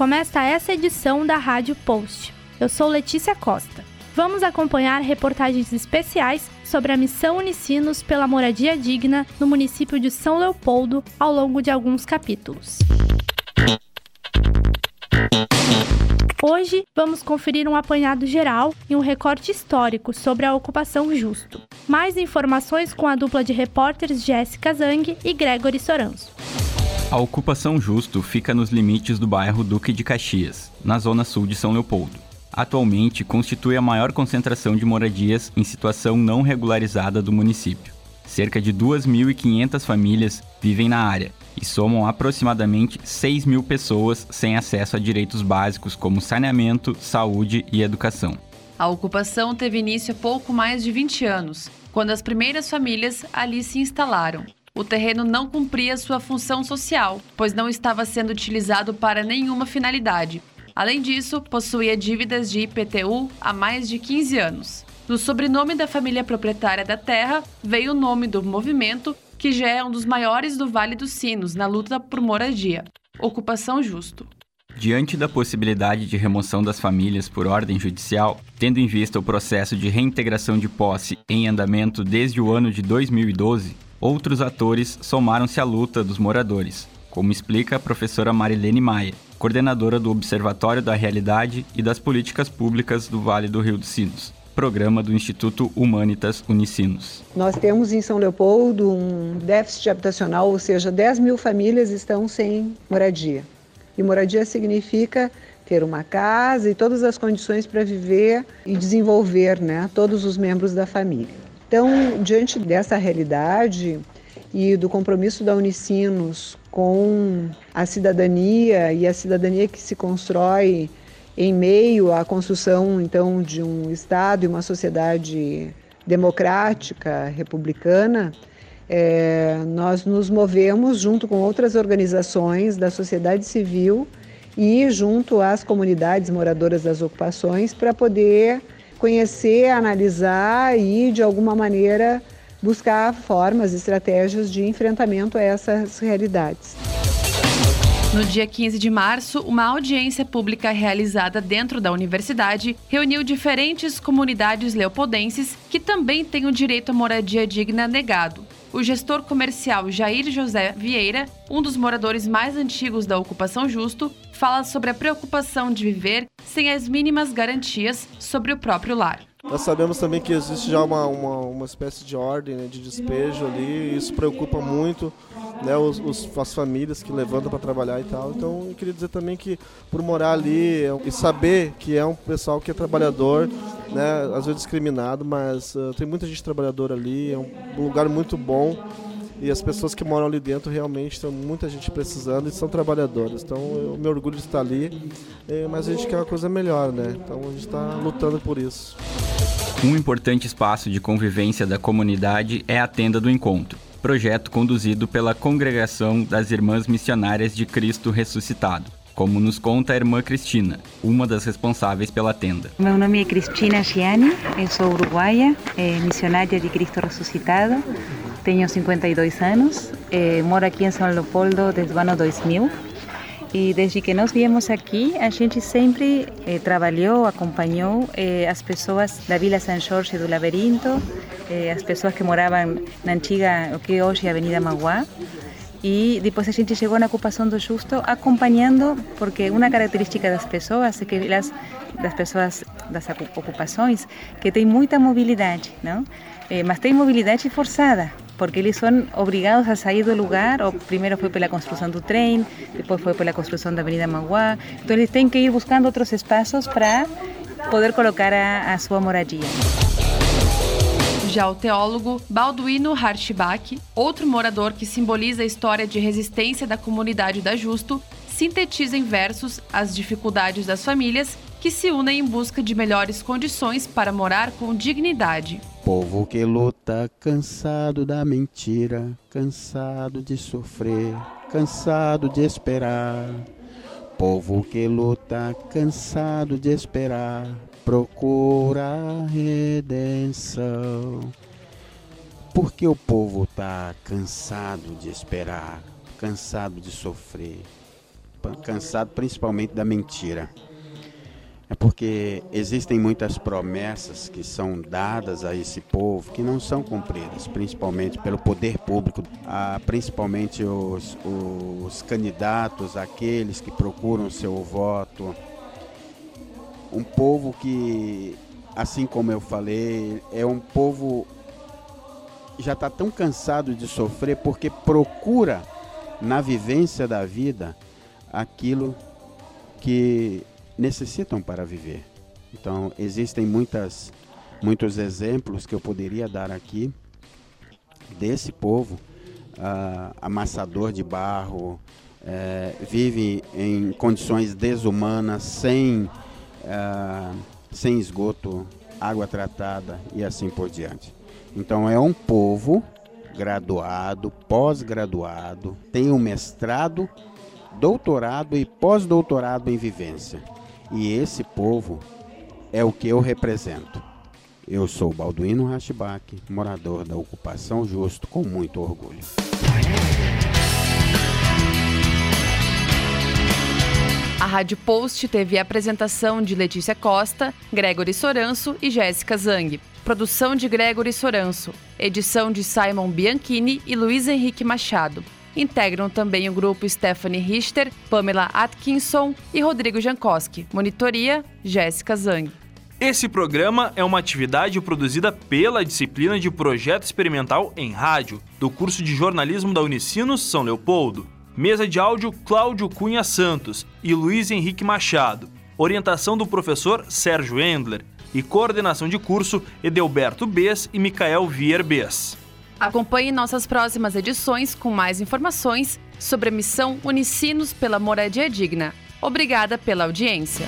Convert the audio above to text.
começa essa edição da Rádio Post. Eu sou Letícia Costa. Vamos acompanhar reportagens especiais sobre a missão Unicinos pela moradia digna no município de São Leopoldo ao longo de alguns capítulos. Hoje vamos conferir um apanhado geral e um recorte histórico sobre a ocupação Justo. Mais informações com a dupla de repórteres Jéssica Zang e Gregory Soranço. A ocupação Justo fica nos limites do bairro Duque de Caxias, na zona sul de São Leopoldo. Atualmente constitui a maior concentração de moradias em situação não regularizada do município. Cerca de 2.500 famílias vivem na área e somam aproximadamente 6 mil pessoas sem acesso a direitos básicos como saneamento, saúde e educação. A ocupação teve início há pouco mais de 20 anos, quando as primeiras famílias ali se instalaram. O terreno não cumpria sua função social, pois não estava sendo utilizado para nenhuma finalidade. Além disso, possuía dívidas de IPTU há mais de 15 anos. Do sobrenome da família proprietária da terra veio o nome do movimento, que já é um dos maiores do Vale dos Sinos na luta por moradia. Ocupação Justo. Diante da possibilidade de remoção das famílias por ordem judicial, tendo em vista o processo de reintegração de posse em andamento desde o ano de 2012, outros atores somaram-se à luta dos moradores, como explica a professora Marilene Maia, coordenadora do Observatório da Realidade e das Políticas Públicas do Vale do Rio dos Sinos programa do Instituto Humanitas Unicinos. Nós temos em São Leopoldo um déficit habitacional, ou seja, 10 mil famílias estão sem moradia. E moradia significa ter uma casa e todas as condições para viver e desenvolver né, todos os membros da família. Então, diante dessa realidade e do compromisso da Unicinos com a cidadania e a cidadania que se constrói em meio à construção então de um Estado e uma sociedade democrática, republicana, é, nós nos movemos junto com outras organizações da sociedade civil e junto às comunidades moradoras das ocupações para poder conhecer, analisar e, de alguma maneira, buscar formas, estratégias de enfrentamento a essas realidades. No dia 15 de março, uma audiência pública realizada dentro da universidade reuniu diferentes comunidades leopoldenses que também têm o direito à moradia digna negado. O gestor comercial Jair José Vieira, um dos moradores mais antigos da ocupação Justo, fala sobre a preocupação de viver sem as mínimas garantias sobre o próprio lar. Nós sabemos também que existe já uma, uma, uma espécie de ordem né, de despejo ali, e isso preocupa muito né, os, os, as famílias que levantam para trabalhar e tal. Então eu queria dizer também que por morar ali é e saber que é um pessoal que é trabalhador, né, às vezes discriminado, mas uh, tem muita gente trabalhadora ali, é um lugar muito bom. E as pessoas que moram ali dentro realmente tem muita gente precisando e são trabalhadoras. Então eu me orgulho de estar ali, mas a gente quer uma coisa melhor, né? Então a gente está lutando por isso. Um importante espaço de convivência da comunidade é a Tenda do Encontro, projeto conduzido pela Congregação das Irmãs Missionárias de Cristo Ressuscitado, como nos conta a irmã Cristina, uma das responsáveis pela tenda. Meu nome é Cristina Gianni, eu sou uruguaia, é missionária de Cristo Ressuscitado, tenho 52 anos, é, moro aqui em São Leopoldo desde o ano 2000 E desde que nós viemos aqui, a gente sempre eh, trabalhou, acompanhou eh, as pessoas da Vila São Jorge do Labirinto, eh, as pessoas que moravam na antiga, o que hoje é a Avenida Maguá. E depois a gente chegou na ocupação do Justo acompanhando, porque uma característica das pessoas é que elas, das pessoas das ocupações, que tem muita mobilidade, não? Eh, mas tem mobilidade forçada, porque eles são obrigados a sair do lugar, ou primeiro foi pela construção do trem, depois foi pela construção da Avenida Maguá, então eles têm que ir buscando outros espaços para poder colocar a, a sua moradia. Já o teólogo Balduino Hartbach, outro morador que simboliza a história de resistência da comunidade da Justo, sintetiza em versos as dificuldades das famílias que se unem em busca de melhores condições para morar com dignidade. Povo que luta, cansado da mentira, cansado de sofrer, cansado de esperar. Povo que luta, cansado de esperar, procura redenção. Porque o povo tá cansado de esperar, cansado de sofrer, cansado principalmente da mentira. É porque existem muitas promessas que são dadas a esse povo que não são cumpridas, principalmente pelo poder público, principalmente os, os candidatos, aqueles que procuram seu voto. Um povo que, assim como eu falei, é um povo já está tão cansado de sofrer porque procura na vivência da vida aquilo que necessitam para viver. Então, existem muitas, muitos exemplos que eu poderia dar aqui desse povo, uh, amassador de barro, uh, vive em condições desumanas, sem, uh, sem esgoto, água tratada e assim por diante. Então, é um povo graduado, pós-graduado, tem um mestrado, doutorado e pós-doutorado em vivência. E esse povo é o que eu represento. Eu sou Balduino Rashbach, morador da Ocupação Justo, com muito orgulho. A Rádio Post teve a apresentação de Letícia Costa, Gregory Soranço e Jéssica Zang. Produção de Gregory Soranço. Edição de Simon Bianchini e Luiz Henrique Machado. Integram também o grupo Stephanie Richter, Pamela Atkinson e Rodrigo Jankowski. Monitoria, Jéssica Zang. Esse programa é uma atividade produzida pela disciplina de Projeto Experimental em Rádio, do curso de jornalismo da Unicinos São Leopoldo. Mesa de áudio Cláudio Cunha Santos e Luiz Henrique Machado. Orientação do professor Sérgio Endler e coordenação de curso Edelberto Bess e Micael Vier Bess. Acompanhe nossas próximas edições com mais informações sobre a missão Unicinos pela Moradia Digna. Obrigada pela audiência.